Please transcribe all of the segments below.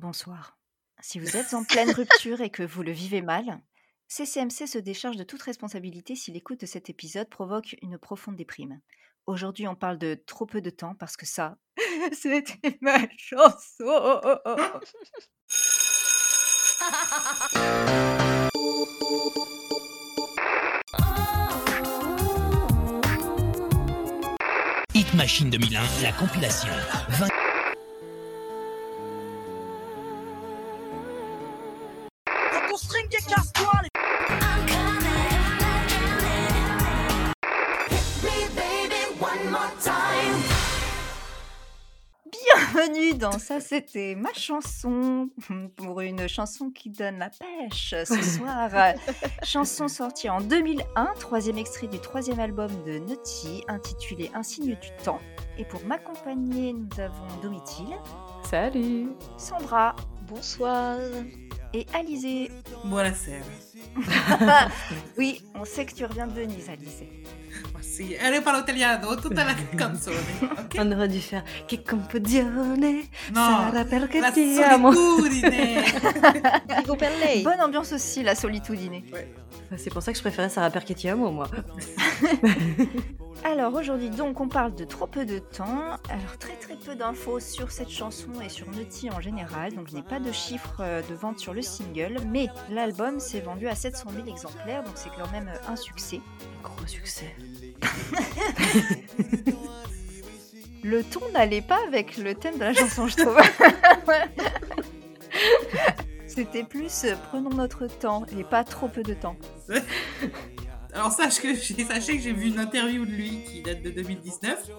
Bonsoir. Si vous êtes en pleine rupture et que vous le vivez mal, CCMC se décharge de toute responsabilité si l'écoute de cet épisode provoque une profonde déprime. Aujourd'hui, on parle de trop peu de temps parce que ça, c'était ma chanson. Hit Machine 2001, la compilation. 20 Ça c'était ma chanson pour une chanson qui donne la pêche ce soir. chanson sortie en 2001, troisième extrait du troisième album de Nutty intitulé Un signe du temps. Et pour m'accompagner, nous avons Domitil, Salut Sandra Bonsoir. et Alizé. Buonasera. oui, on sait que tu reviens de Venise, Alizé. Sì, e io parlo italiano, tutta la canzone, ok? On aurait dû faire Che compodione No, sarà perché la ti amo solitudine Vivo per lei. Bonne ambiance aussi, la solitudine. C'est pour ça que je préférais Sarah perché ti amo, moi. Alors aujourd'hui donc on parle de trop peu de temps, alors très très peu d'infos sur cette chanson et sur Nutty en général, donc je n'ai pas de chiffres euh, de vente sur le single, mais l'album s'est vendu à 700 000 exemplaires, donc c'est quand même euh, un succès. Gros succès. Le ton n'allait pas avec le thème de la chanson je trouve. C'était plus euh, prenons notre temps et pas trop peu de temps. Alors sachez que j'ai vu une interview de lui qui date de 2019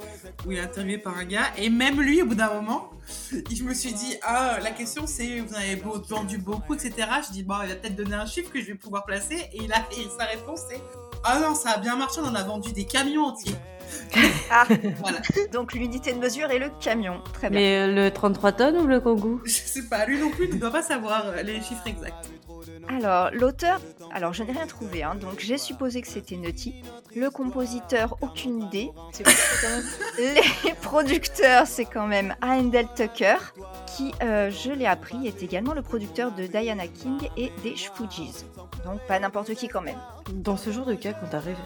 où il est interviewé par un gars et même lui au bout d'un moment je me suis dit ah la question c'est vous avez vendu beaucoup etc je dis bon il va peut-être donner un chiffre que je vais pouvoir placer et, il a, et sa réponse c'est ah non ça a bien marché on en a vendu des camions entiers. Ah, voilà. Donc l'unité de mesure est le camion. Très bien. Mais euh, le 33 tonnes ou le Kangoo? Je sais pas lui non plus ne doit pas savoir euh, les chiffres exacts Alors, l'auteur, alors je n'ai rien trouvé, hein, donc j'ai supposé que c'était Nutty. Le compositeur, aucune idée. Les producteurs, c'est quand même Handel Tucker, qui, euh, je l'ai appris, est également le producteur de Diana King et des Fugees. Donc pas n'importe qui quand même. Dans ce genre de cas, quand t'arrives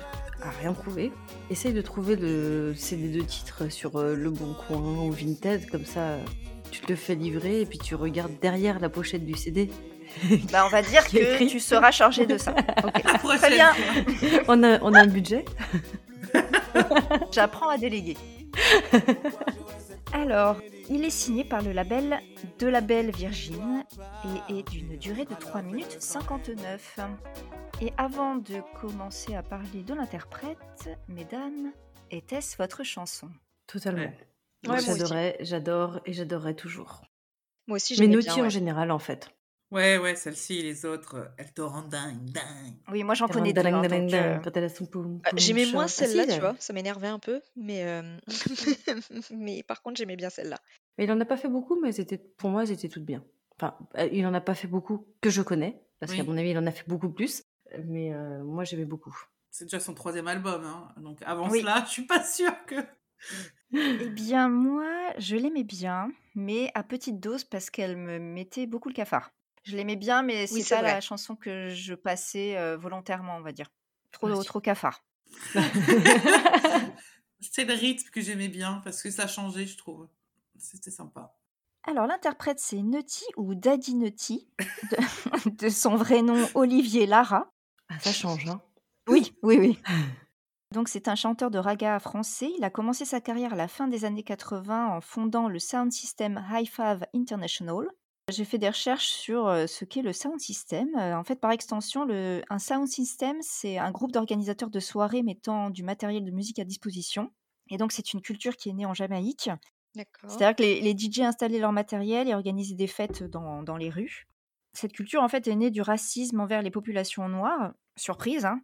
à rien trouver, essaye de trouver le CD de titre sur euh, Le Bon Coin ou Vinted, comme ça tu te le fais livrer et puis tu regardes derrière la pochette du CD. Bah, on va dire que écrit. tu seras chargé de ça. Très bien, on, a, on a un budget j'apprends à déléguer. Alors, il est signé par le label De la Belle Virgin et est d'une durée de 3 minutes 59. Et avant de commencer à parler de l'interprète, mesdames, était-ce votre chanson? Totalement. Ouais. Ouais. J'adorais, j'adore et j'adorerai toujours. Moi aussi, Mais Naughty bien. en ouais. général, en fait. ouais ouais celle-ci et les autres elles te rendent dingue dingue Oui, moi j'en connais deux. hein, euh, Quand elle a son poum, poum, J'aimais moins Ah, si, celle-là, tu vois. Ça m'énervait un peu, mais euh, mais par contre, j'aimais bien celle-là. Mais il en a pas fait beaucoup, mais c'était pour moi, elles étaient toutes bien. Enfin, euh, il en a pas fait beaucoup que je connais, parce Oui. qu'à mon avis, il en a fait beaucoup plus. Mais euh, moi, j'aimais beaucoup. c'est déjà son troisième album hein. donc avant Oui. cela je suis pas sûre que Eh bien, moi, je l'aimais bien, mais à petite dose parce qu'elle me mettait beaucoup le cafard. Je l'aimais bien, mais c'est c'est pas la vrai. chanson que je passais euh, volontairement, on va dire. Trop, trop cafard. c'est le rythme que j'aimais bien parce que ça changeait je trouve c'était sympa Alors, l'interprète, c'est Nutty ou Daddy Nutty, de, de son vrai nom Olivier Lara. Ah, ça change, hein. Oui, oui, oui. Donc, c'est un chanteur de raga français. Il a commencé sa carrière à la fin des années 80 en fondant le sound system High Five International. J'ai fait des recherches sur euh, ce qu'est le sound system. Euh, en fait, par extension, le, un sound system, c'est un groupe d'organisateurs de soirées mettant du matériel de musique à disposition. Et donc, c'est une culture qui est née en Jamaïque. C'est-à-dire que les, les DJ installaient leur matériel et organisaient des fêtes dans, dans les rues. Cette culture, en fait, est née du racisme envers les populations noires, surprise, hein,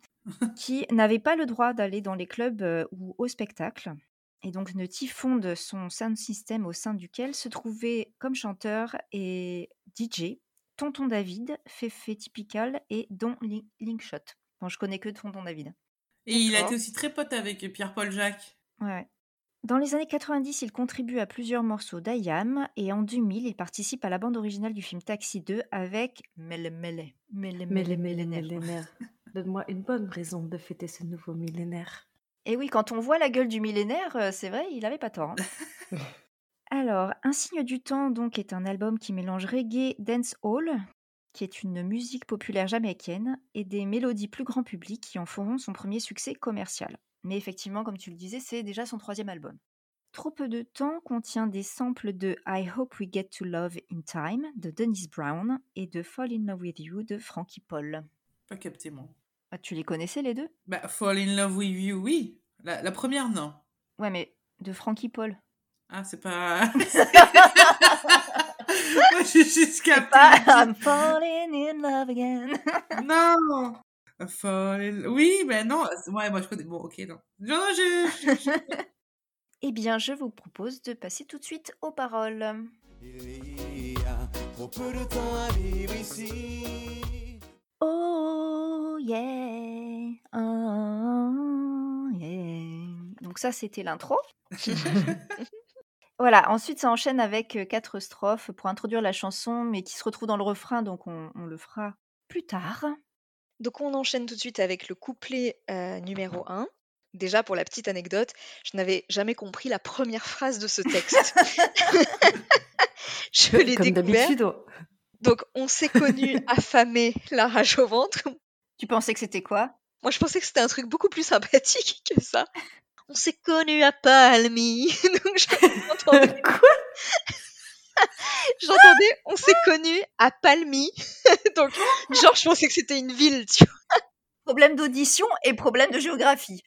qui n'avaient pas le droit d'aller dans les clubs euh, ou au spectacle. Et donc, Nutty fonde son sound system au sein duquel se trouvaient comme chanteur et DJ Tonton David, Fefe Typical et Don Li- Linkshot. Bon, je connais que Tonton David. Et il a été aussi très pote avec Pierre-Paul Jacques. Ouais. Dans les années 90, il contribue à plusieurs morceaux d'Ayam et en 2000, il participe à la bande originale du film Taxi 2 avec Mele Mele. Mele Mele Mele. Donne-moi une bonne raison de fêter ce nouveau millénaire. Et oui, quand on voit la gueule du millénaire, euh, c'est vrai, il avait pas tort. hein. Alors, Un signe du temps, donc, est un album qui mélange reggae, dancehall, qui est une musique populaire jamaïcaine, et des mélodies plus grand public qui en feront son premier succès commercial. Mais effectivement, comme tu le disais, c'est déjà son troisième album. Trop peu de temps contient des samples de I Hope We Get to Love in Time de Dennis Brown et de Fall in Love with You de Frankie Paul. Pas capté, moi. Ah, tu les connaissais les deux? Bah, Fall in Love with You, oui. La, la première, non. Ouais, mais de Frankie Paul. Ah, c'est pas. Moi, j'ai juste capté. Pas I'm falling in love again. Non Fall in... Oui, mais non. Ouais, moi, je connais. Bon, ok, non. Non, non, je. je- je- Eh bien, je vous propose de passer tout de suite aux paroles. Il y a trop peu de temps à vivre ici. Oh yeah, oh yeah. Donc ça, c'était l'intro. voilà, ensuite ça enchaîne avec euh, quatre strophes pour introduire la chanson, mais qui se retrouve dans le refrain, donc on, on le fera plus tard. Donc on enchaîne tout de suite avec le couplet euh, numéro 1. Déjà pour la petite anecdote, je n'avais jamais compris la première phrase de ce texte. je l'ai Comme découvert. d'habitude. Donc on s'est connus affamés, la rage au ventre. Tu pensais que c'était quoi? Moi je pensais que c'était un truc beaucoup plus sympathique que ça. On s'est connus à Palmy. Donc j'entendais, Quoi? J'entendais, on s'est connus à Palmy. Donc genre je pensais que c'était une ville, tu vois. Problème d'audition et problème de géographie.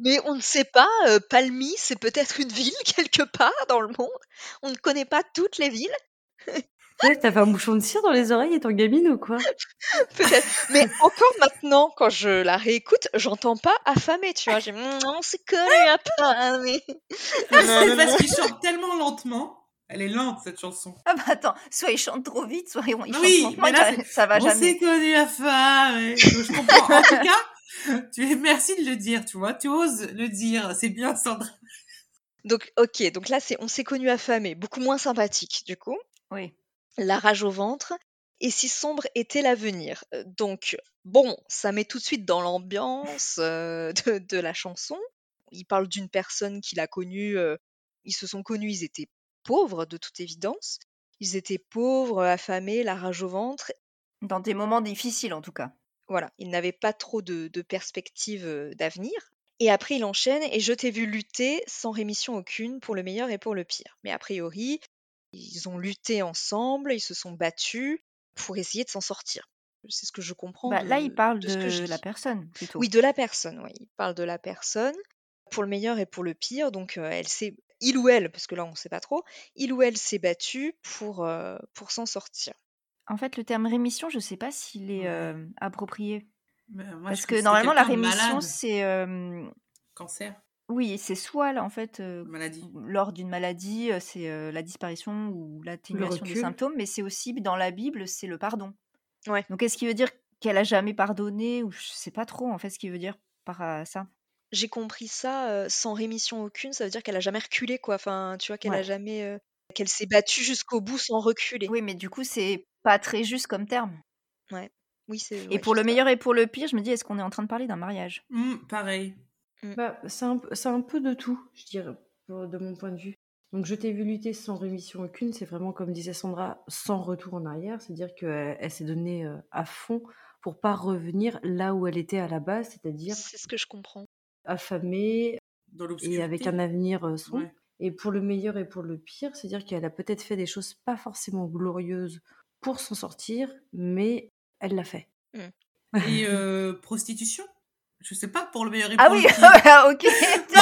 Mais on ne sait pas, euh, Palmy, c'est peut-être une ville quelque part dans le monde. On ne connaît pas toutes les villes, Ouais, T'avais un bouchon de cire dans les oreilles étant gamine ou quoi? Peut-être. Mais encore maintenant, quand je la réécoute, j'entends pas affamé, tu vois. J'ai, on s'est connus à Palmy. C'est parce qu'il chante tellement lentement. Elle est lente, cette chanson. Ah bah attends, soit il chante trop vite, soit il chante Oui, lentement, mais là, ça va On jamais. s'est connus à femme. Je comprends. En tout cas, tu es merci de le dire, tu vois. Tu oses le dire. C'est bien, Sandra. Donc, ok, donc là, c'est on s'est connus affamés, beaucoup moins sympathique, du coup. Oui. La rage au ventre. Et si sombre était l'avenir. Euh, Donc, bon, ça met tout de suite dans l'ambiance euh, de, de la chanson. Il parle d'une personne qu'il a connue. euh, ils se sont connus, ils étaient pauvres, de toute évidence. Ils étaient pauvres, affamés, la rage au ventre. Dans des moments difficiles en tout cas. Voilà, ils n'avaient pas trop de, de perspectives d'avenir. Et après, il enchaîne et je t'ai vu lutter sans rémission aucune pour le meilleur et pour le pire. Mais a priori, ils ont lutté ensemble, ils se sont battus pour essayer de s'en sortir. C'est ce que je comprends. Bah, de- là, il parle de ce que j'ai de la personne plutôt. Oui, de la personne, oui. Il parle de la personne pour le meilleur et pour le pire. Donc, euh, elle s'est, il ou elle, parce que là, on ne sait pas trop, il ou elle s'est battu pour, euh, pour s'en sortir. En fait, le terme rémission, je sais pas s'il est euh, approprié. Moi, Parce que normalement, la rémission, malade. c'est. euh, Cancer, oui, c'est soit, là, en fait, maladie. lors d'une maladie, c'est la disparition ou l'atténuation des recul. symptômes, mais c'est aussi, dans la Bible, c'est le pardon. Ouais. Donc, est-ce qu'il veut dire qu'elle a jamais pardonné ou je sais pas trop, en fait, ce qu'il veut dire par euh, ça? J'ai compris ça sans rémission aucune, ça veut dire qu'elle a jamais reculé, quoi. Enfin, tu vois, qu'elle a Ouais. jamais. qu'elle s'est battue jusqu'au bout sans reculer. Oui, mais du coup, c'est pas très juste comme terme. Oui, c'est. Et ouais, pour je le sais pas. meilleur et pour le pire, je me dis, est-ce qu'on est en train de parler d'un mariage? Hmm, pareil. Bah, c'est un, c'est un peu de tout, je dirais, pour- de mon point de vue. Donc, je t'ai vu lutter sans rémission aucune, c'est vraiment, comme disait Sandra, sans retour en arrière, c'est-à-dire qu'elle elle, s'est donnée euh, à fond pour pas revenir là où elle était à la base, c'est-à-dire C'est ce que je comprends. affamée Dans et avec un avenir euh, sombre. Ouais. Et pour le meilleur et pour le pire, c'est-à-dire qu'elle a peut-être fait des choses pas forcément glorieuses pour s'en sortir, mais elle l'a fait. Et euh, prostitution? Je sais pas, pour le meilleur et Ah pour oui, ok.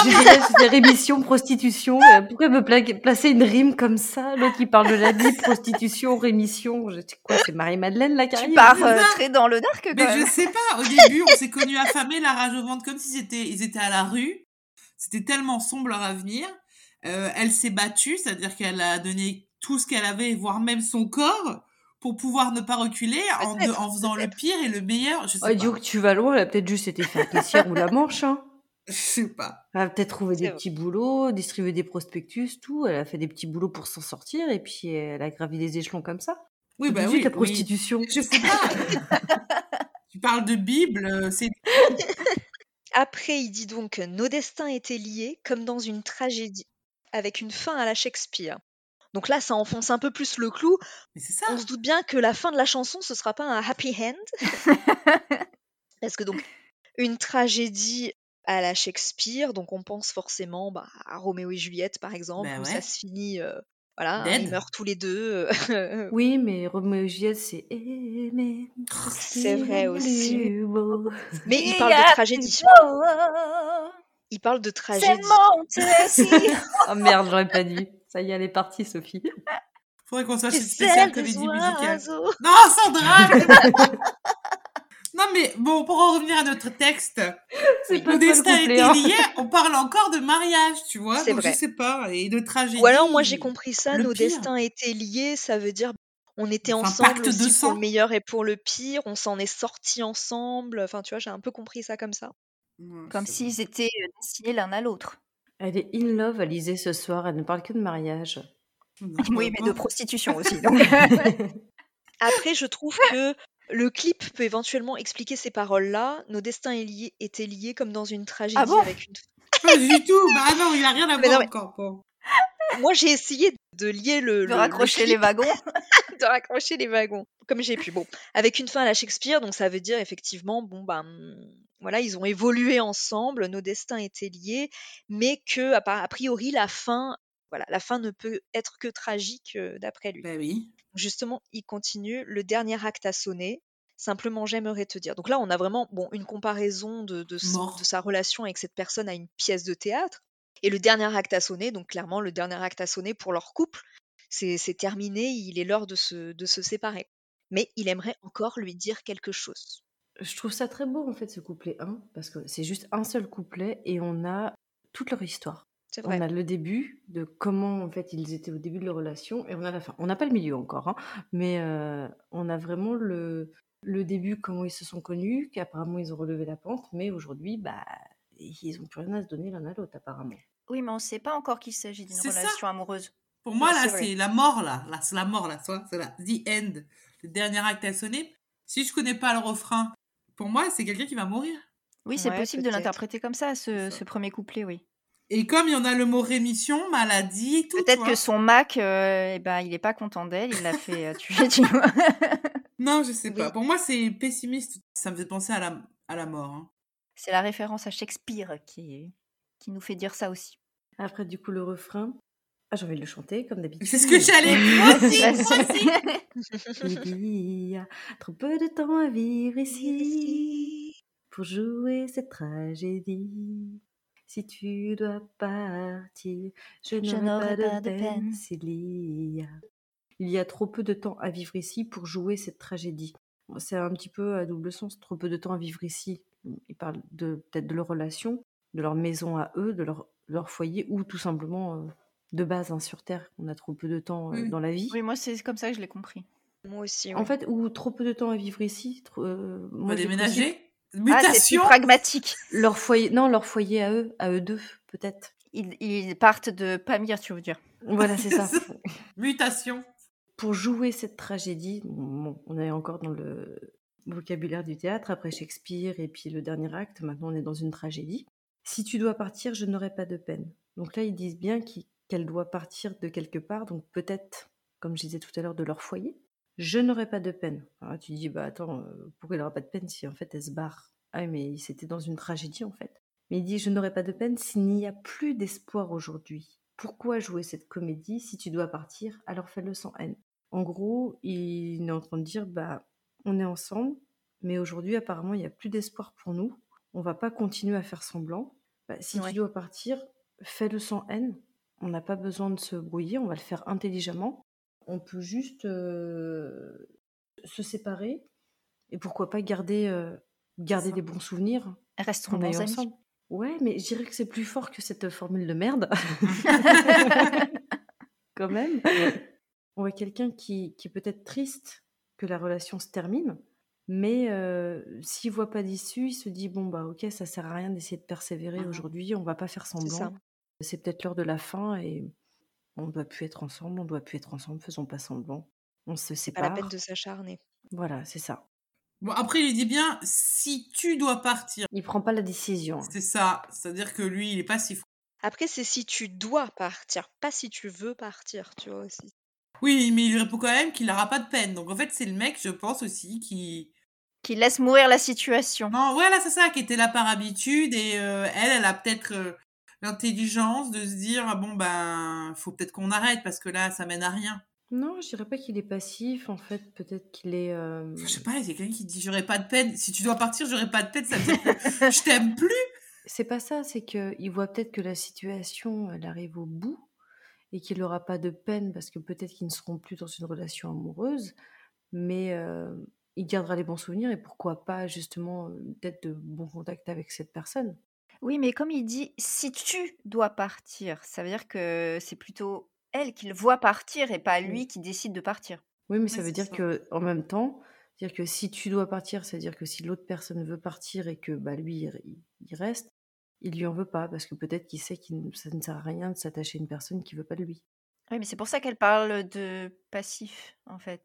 J'ai c'était rémission, prostitution. euh, Pourquoi me pla- placer une rime comme ça L'autre qui parle de la vie, prostitution, rémission? Je sais quoi, c'est Marie-Madeleine la tu carrière pars euh, très dans le dark quand Mais même. je sais pas, au début, on s'est connus affamés, la rage au ventre, comme s'ils étaient, ils étaient à la rue. C'était tellement sombre leur avenir. Euh, elle s'est battue, c'est-à-dire qu'elle a donné tout ce qu'elle avait, voire même son corps, pour pouvoir ne pas reculer en, de- Peut-être, en faisant le pire et le meilleur. Je sais Ouais, pas. que tu vas loin, elle a peut-être juste été faire caissière ou la manche. Hein. Je sais pas. Elle a peut-être trouvé des vrai. petits boulots, distribué des prospectus, tout. Elle a fait des petits boulots pour s'en sortir et puis elle a gravi les échelons comme ça. Oui, bah oui. la oui. prostitution. Je sais pas. tu parles de Bible, euh, c'est. Après, il dit donc Nos destins étaient liés comme dans une tragédie, avec une fin à la Shakespeare. Donc là, ça enfonce un peu plus le clou. Mais c'est ça. On se doute bien que la fin de la chanson, ce sera pas un happy end. Parce que donc, une tragédie à la Shakespeare, donc on pense forcément bah, à Roméo et Juliette, par exemple, Bah où ouais. ça se finit. euh, voilà, hein, Dead. ils meurent tous les deux. Oui, mais Roméo et Juliette, c'est aimer. C'est vrai aussi. Mais il parle de tragédie. Oh, Il parle de C'est tragédie. si Oh merde, j'aurais pas dit. Ça y est, elle est partie, Sophie. Faudrait qu'on C'est une spéciale comédie musicale. Non, Sandra Non, mais bon, pour en revenir à notre texte, C'est le destin était hein. lié, on parle encore de mariage, tu vois. C'est Donc vrai. je sais pas, et de tragédie. Ou alors, moi, j'ai compris ça, le nos pire. destins étaient liés, ça veut dire on était Enfin, ensemble de pour le meilleur et pour le pire, on s'en est sortis ensemble. Enfin, tu vois, j'ai un peu compris ça comme ça. Ouais, Comme s'ils étaient euh, destinés l'un à l'autre. Elle est in love, Alizée, ce soir. Elle ne parle que de mariage. Oui, mais de prostitution aussi. donc. Après, je trouve que le clip peut éventuellement expliquer ces paroles-là. Nos destins liés- étaient liés comme dans une tragédie Ah bon? avec une. Pas du tout. Bah non, il a rien à Mais voir non, mais- encore. Moi, j'ai essayé de lier le. de le- le raccrocher les wagons. de raccrocher les wagons comme j'ai pu. Bon, avec une fin à la Shakespeare, donc ça veut dire effectivement, bon ben voilà, ils ont évolué ensemble, nos destins étaient liés, mais que a priori la fin, voilà, la fin ne peut être que tragique euh, d'après lui. Bah oui. Justement, il continue, le dernier acte a sonné. Simplement, j'aimerais te dire. Donc là, on a vraiment bon une comparaison de sa relation avec cette personne à une pièce de théâtre. Et le dernier acte a sonné, donc clairement, le dernier acte a sonné pour leur couple. C'est c'est terminé, il est l'heure de se, de se séparer. Mais il aimerait encore lui dire quelque chose. Je trouve ça très beau, en fait, ce couplet 1, parce que c'est juste un seul couplet et on a toute leur histoire. C'est On a le début de comment en fait ils étaient au début de leur relation et on a la fin. On n'a pas le milieu encore, hein, mais euh, on a vraiment le, le début, comment ils se sont connus, qu'apparemment ils ont relevé la pente, mais aujourd'hui, bah, ils n'ont plus rien à se donner l'un à l'autre apparemment. Oui, mais on ne sait pas encore qu'il s'agit d'une ça. relation amoureuse. Pour moi, C'est là, c'est la mort, là. Là, c'est la mort, là. C'est la the end. Le dernier acte à sonner. Si je connais pas le refrain, pour moi, c'est quelqu'un qui va mourir. Oui, c'est Ouais, possible de l'interpréter comme ça, ce, ça. ce premier couplet, oui. Et comme il y en a le mot rémission, maladie et tout. Peut-être que son Mac, euh, eh ben, il n'est pas content d'elle, il l'a fait euh, tuer, tu vois. Non, je sais pas. Pour moi, c'est pessimiste. Ça me fait penser à la, à la mort. hein. C'est la référence à Shakespeare qui, qui nous fait dire ça aussi. Après, du coup, le refrain, ah, j'ai envie de le chanter comme d'habitude. C'est ce que j'allais. Aussi, moi aussi. Il y a trop peu de temps à vivre ici pour jouer cette tragédie. Si tu dois partir, je n'aurai pas, de peine, s'il y a. Il y a trop peu de temps à vivre ici pour jouer cette tragédie. C'est un petit peu à double sens, trop peu de temps à vivre ici. Il parle de peut-être de leur relation, de leur maison à eux, de leur, leur foyer, ou tout simplement euh, de base hein, sur Terre. On a trop peu de temps euh, Oui. dans la vie. Oui, moi, c'est comme ça que je l'ai compris. Moi aussi. En fait, ou trop peu de temps à vivre ici. trop- euh, On moi, déménager. Ah, c'est plus Mutation. pragmatique. Leur foyer, non, leur foyer à eux, à eux deux, peut-être. Ils, ils partent de Pamir, tu veux dire. Voilà, c'est ça. Mutation. Pour jouer cette tragédie, bon, on est encore dans le vocabulaire du théâtre, après Shakespeare et puis le dernier acte, maintenant on est dans une tragédie. Si tu dois partir, je n'aurai pas de peine. Donc là, ils disent bien qu'elle doit partir de quelque part, donc peut-être, comme je disais tout à l'heure, de leur foyer. Je n'aurai pas de peine. Là, tu dis, bah attends, euh, pourquoi il n'aura pas de peine si en fait elle se barre? Ah, mais c'était dans une tragédie en fait. Mais il dit, je n'aurai pas de peine s'il n'y a plus d'espoir aujourd'hui. Pourquoi jouer cette comédie Si tu dois partir, alors fais-le sans haine. En gros, il est en train de dire, bah, on est ensemble, mais aujourd'hui, apparemment, il n'y a plus d'espoir pour nous. On va pas continuer à faire semblant. Bah, si Ouais. tu dois partir, fais-le sans haine. On n'a pas besoin de se brouiller, on va le faire intelligemment. On peut juste euh, se séparer et pourquoi pas garder, euh, garder des bons souvenirs a bons amis. ensemble. Ouais, mais je dirais que c'est plus fort que cette formule de merde. Quand même. On voit quelqu'un qui, qui est peut-être triste que la relation se termine, Mais heu, s'il voit pas d'issue, il se dit: «Bon, bah, OK, ça sert à rien d'essayer de persévérer Mmh mh. aujourd'hui, on va pas faire semblant. C'est peut-être l'heure de la fin et on doit plus être ensemble, on doit plus être ensemble, faisons pas semblant. On se C'est pas la peine sépare». de s'acharner. Voilà, c'est ça. Bon, après, il lui dit bien: «Si tu dois partir». Il prend pas la décision. C'est ça, c'est-à-dire que lui, il est passif. Après, c'est si tu dois partir, pas si tu veux partir, tu vois aussi. Oui, mais il répond quand même qu'il aura pas de peine. Donc en fait, c'est le mec, je pense aussi, qui Qui laisse mourir la situation. non, voilà, c'est ça, qui était là par habitude et heu, elle, elle a peut-être, heu, l'intelligence de se dire: «Ah bon, ben, faut peut-être qu'on arrête parce que là, ça mène à rien». Non, je dirais pas qu'il est passif, en fait, peut-être qu'il est, Enfin, je sais pas, il y a quelqu'un qui dit: «J'aurais pas de peine». Si tu dois partir, j'aurais pas de peine, ça veut dire que je t'aime plus. C'est pas ça, c'est qu'il voit peut-être que la situation, elle arrive au bout et qu'il aura pas de peine parce que peut-être qu'ils ne seront plus dans une relation amoureuse, mais heu, il gardera les bons souvenirs et pourquoi pas justement, heu, peut-être de bons contacts avec cette personne. Oui, mais comme il dit: «Si tu dois partir», ça veut dire que c'est plutôt elle qui le voit partir et pas lui qui décide de partir. Oui, mais ça veut dire ça. qu'en même temps, dire que si tu dois partir, c'est-à-dire que si l'autre personne veut partir et que, bah, lui, il reste, il lui en veut pas parce que peut-être qu'il sait qu'il ne ça ne sert à rien de s'attacher à une personne qui veut pas de lui. Oui, mais c'est pour ça qu'elle parle de passif, en fait.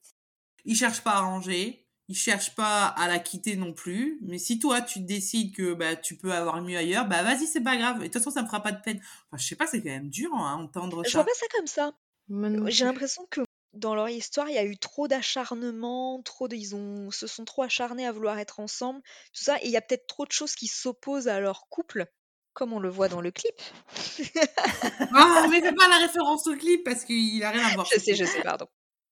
Il cherche pas à arranger, il cherche pas à la quitter non plus, mais si toi, tu décides que, bah, tu peux avoir mieux ailleurs, bah, vas-y, c'est pas grave et de toute façon, ça me fera pas de peine. Enfin, je sais pas, c'est quand même dur, hein, entendre Je vois ça. pas ça comme ça. J'ai l'impression que dans leur histoire, il y a eu trop d'acharnement, trop de ils ont se sont trop acharnés à vouloir être ensemble, tout ça et il y a peut-être trop de choses qui s'opposent à leur couple, comme on le voit dans le clip. Ah, mais fais pas la référence au clip parce qu'il a rien à voir, Je sais, je sais, pardon.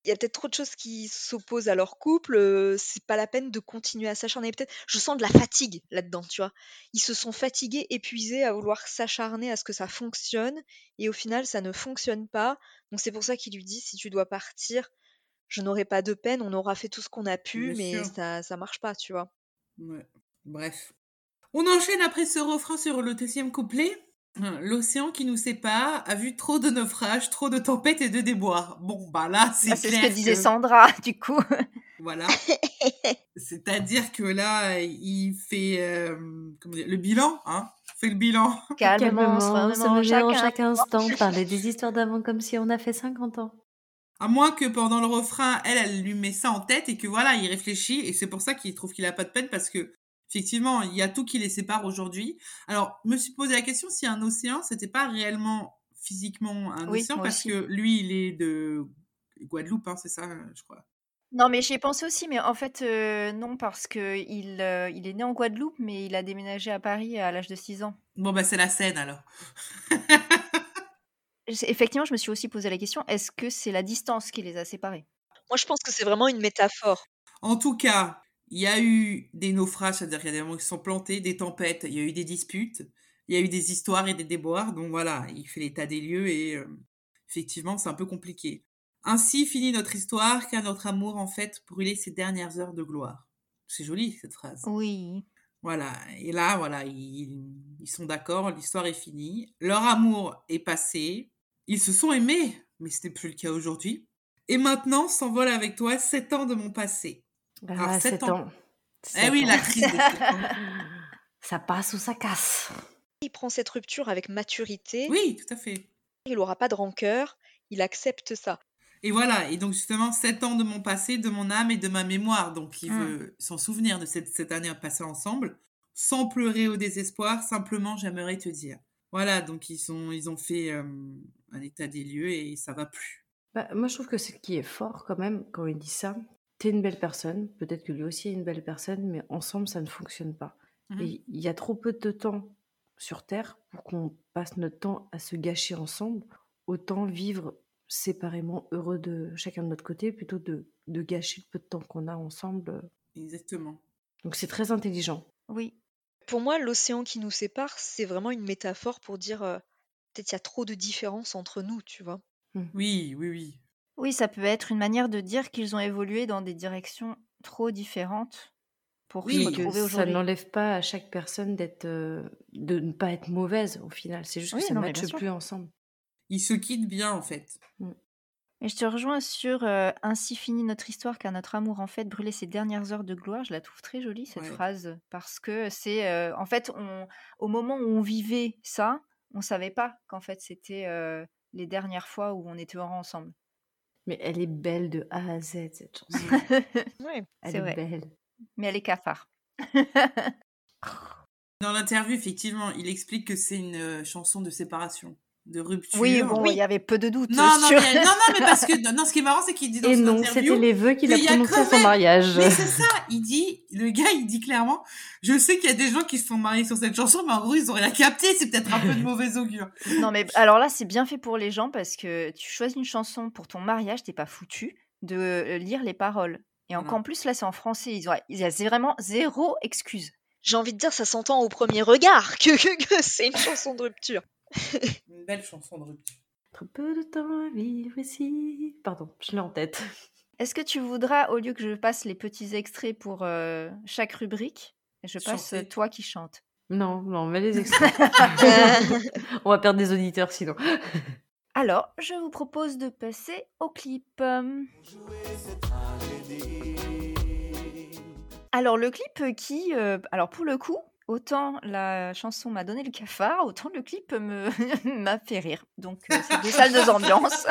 Il y a peut-être trop de choses qui s'opposent à leur couple, heu, c'est pas la peine de continuer à s'acharner. Peut-être je sens de la fatigue là-dedans, tu vois? Ils se sont fatigués, épuisés à vouloir s'acharner à ce que ça fonctionne et au final, ça ne fonctionne pas. Donc c'est pour ça qu'il lui dit: «Si tu dois partir, je n'aurai pas de peine, on aura fait tout ce qu'on a pu, Bien mais sûr. ça ça marche pas», tu vois? Ouais, bref. On enchaîne après ce refrain sur le 2e couplet. L'océan qui nous sépare a vu trop de naufrages, trop de tempêtes et de déboires. Bon, bah là, c'est Bah, c'est ce que disait Sandra, du coup. voilà. C'est-à-dire que là, il fait, hem, comment dire? Le bilan, hein. Il fait le bilan. Calmement, Calmement, se en chacun chaque instant, parler des histoires d'avant comme si on a fait 50 ans. À moins que pendant le refrain, elle, elle lui met ça en tête et que voilà, il réfléchit et c'est pour ça qu'il trouve qu'il a pas de peine parce que effectivement, il y a tout qui les sépare aujourd'hui. Alors, me suis posé la question si un océan, c'était pas réellement physiquement un Oui, océan parce aussi. que lui, il est de Guadeloupe, hein, c'est ça, je crois. Non, mais j'y ai pensé aussi, mais en fait, heu, non, parce qu'il, heu, il est né en Guadeloupe, mais il a déménagé à Paris à l'âge de 6 ans. Bon, bah, c'est la Seine alors. Effectivement, je me suis aussi posé la question, est-ce que c'est la distance qui les a séparés? Moi, je pense que c'est vraiment une métaphore. En tout cas, il y a eu des naufrages, c'est-à-dire qu'il y a des moments qui sont plantés, des tempêtes, il y a eu des disputes, il y a eu des histoires et des déboires. Donc voilà, il fait l'état des lieux et heu, effectivement, c'est un peu compliqué. Ainsi finit notre histoire, car notre amour, en fait, brûlait ses dernières heures de gloire. C'est joli cette phrase. Oui. Voilà, et là, voilà, ils ils sont d'accord, l'histoire est finie. Leur amour est passé. Ils se sont aimés, mais ce n'est plus le cas aujourd'hui. Et maintenant s'envole avec toi 7 ans de mon passé. Alors Ah, 7 7 ans. ans. Eh 7 oui, ans. la crise des 7 ans. Ça passe ou ça casse. Il prend cette rupture avec maturité, Oui, tout à fait. il aura pas de rancœur, il accepte ça. Et voilà, et donc justement 7 ans de mon passé, de mon âme et de ma mémoire. Donc il Mmh. veut s'en souvenir de cette cette année passée ensemble, sans pleurer au désespoir, simplement j'aimerais te dire. Voilà, donc ils sont ils ont fait, hem, un état des lieux et ça va plus. Bah, moi, je trouve que ce qui est fort quand même, quand il dit ça, tu es une belle personne, peut-être que lui aussi est une belle personne, mais ensemble, ça ne fonctionne pas. Mmh mh. Et il y a trop peu de temps sur Terre pour qu'on passe notre temps à se gâcher ensemble. Autant vivre séparément, heureux de chacun de notre côté, plutôt de, de gâcher le peu de temps qu'on a ensemble. euh. Exactement. Donc c'est très intelligent. Oui. Pour moi, l'océan qui nous sépare, c'est vraiment une métaphore pour dire, heu, peut-être il y a trop de différences entre nous, tu vois? Oui, oui, oui. Oui, ça peut être une manière de dire qu'ils ont évolué dans des directions trop différentes pour se Oui. Retrouver ça aujourd'hui. n'enlève pas à chaque personne d'être, euh, de ne pas être mauvaise au final. C'est juste Oui, que ça ne matche plus ensemble. Ils se quittent bien en fait. Mais Et je te rejoins sur euh, Ainsi finit notre histoire, car notre amour en fait brûlait ses dernières heures de gloire. Je la trouve très jolie cette Ouais. phrase parce que c'est euh, en fait on, au moment où on vivait ça, on savait pas qu'en fait c'était euh, les dernières fois où on était heureux ensemble. Mais elle est belle de A à Z, cette chanson. Ouais. Elle C'est est vrai. belle. Mais elle est cafard. Dans l'interview, effectivement, il explique que c'est une euh, chanson de séparation, de rupture. Oui, bon, il y avait peu de doutes Non, non, sur. mais, non, non, mais parce que non, ce qui est marrant, c'est qu'il dit dans Et son non, interview. c'était les vœux qu'il a prononcés à son mariage. Mais c'est ça, il dit, le gars, il dit clairement, je sais qu'il y a des gens qui se sont mariés sur cette chanson, mais en gros, ils ont rien capté, c'est peut-être un peu de mauvais augure. Non, mais alors là, c'est bien fait pour les gens parce que tu choisis une chanson pour ton mariage, t'es pas foutu de euh, lire les paroles. Et encore Voilà. plus, là, c'est en français. Ils ont, il y a vraiment zéro excuse. J'ai envie de dire, ça s'entend au premier regard que, que, que c'est une chanson de rupture. Une belle chanson de rupture. Trop peu de temps à vivre ici. Pardon, je l'ai en tête. Est-ce que tu voudras, au lieu que je passe les petits extraits pour euh, chaque rubrique, je passe Chanter. euh, toi qui chante? Non, non, mais les extraits. On va perdre des auditeurs sinon. Alors, je vous propose de passer au clip. Alors, le clip qui, euh, alors pour le coup, autant la chanson m'a donné le cafard, autant le clip me m'a fait rire. Donc, euh, c'est des salles de ambiance.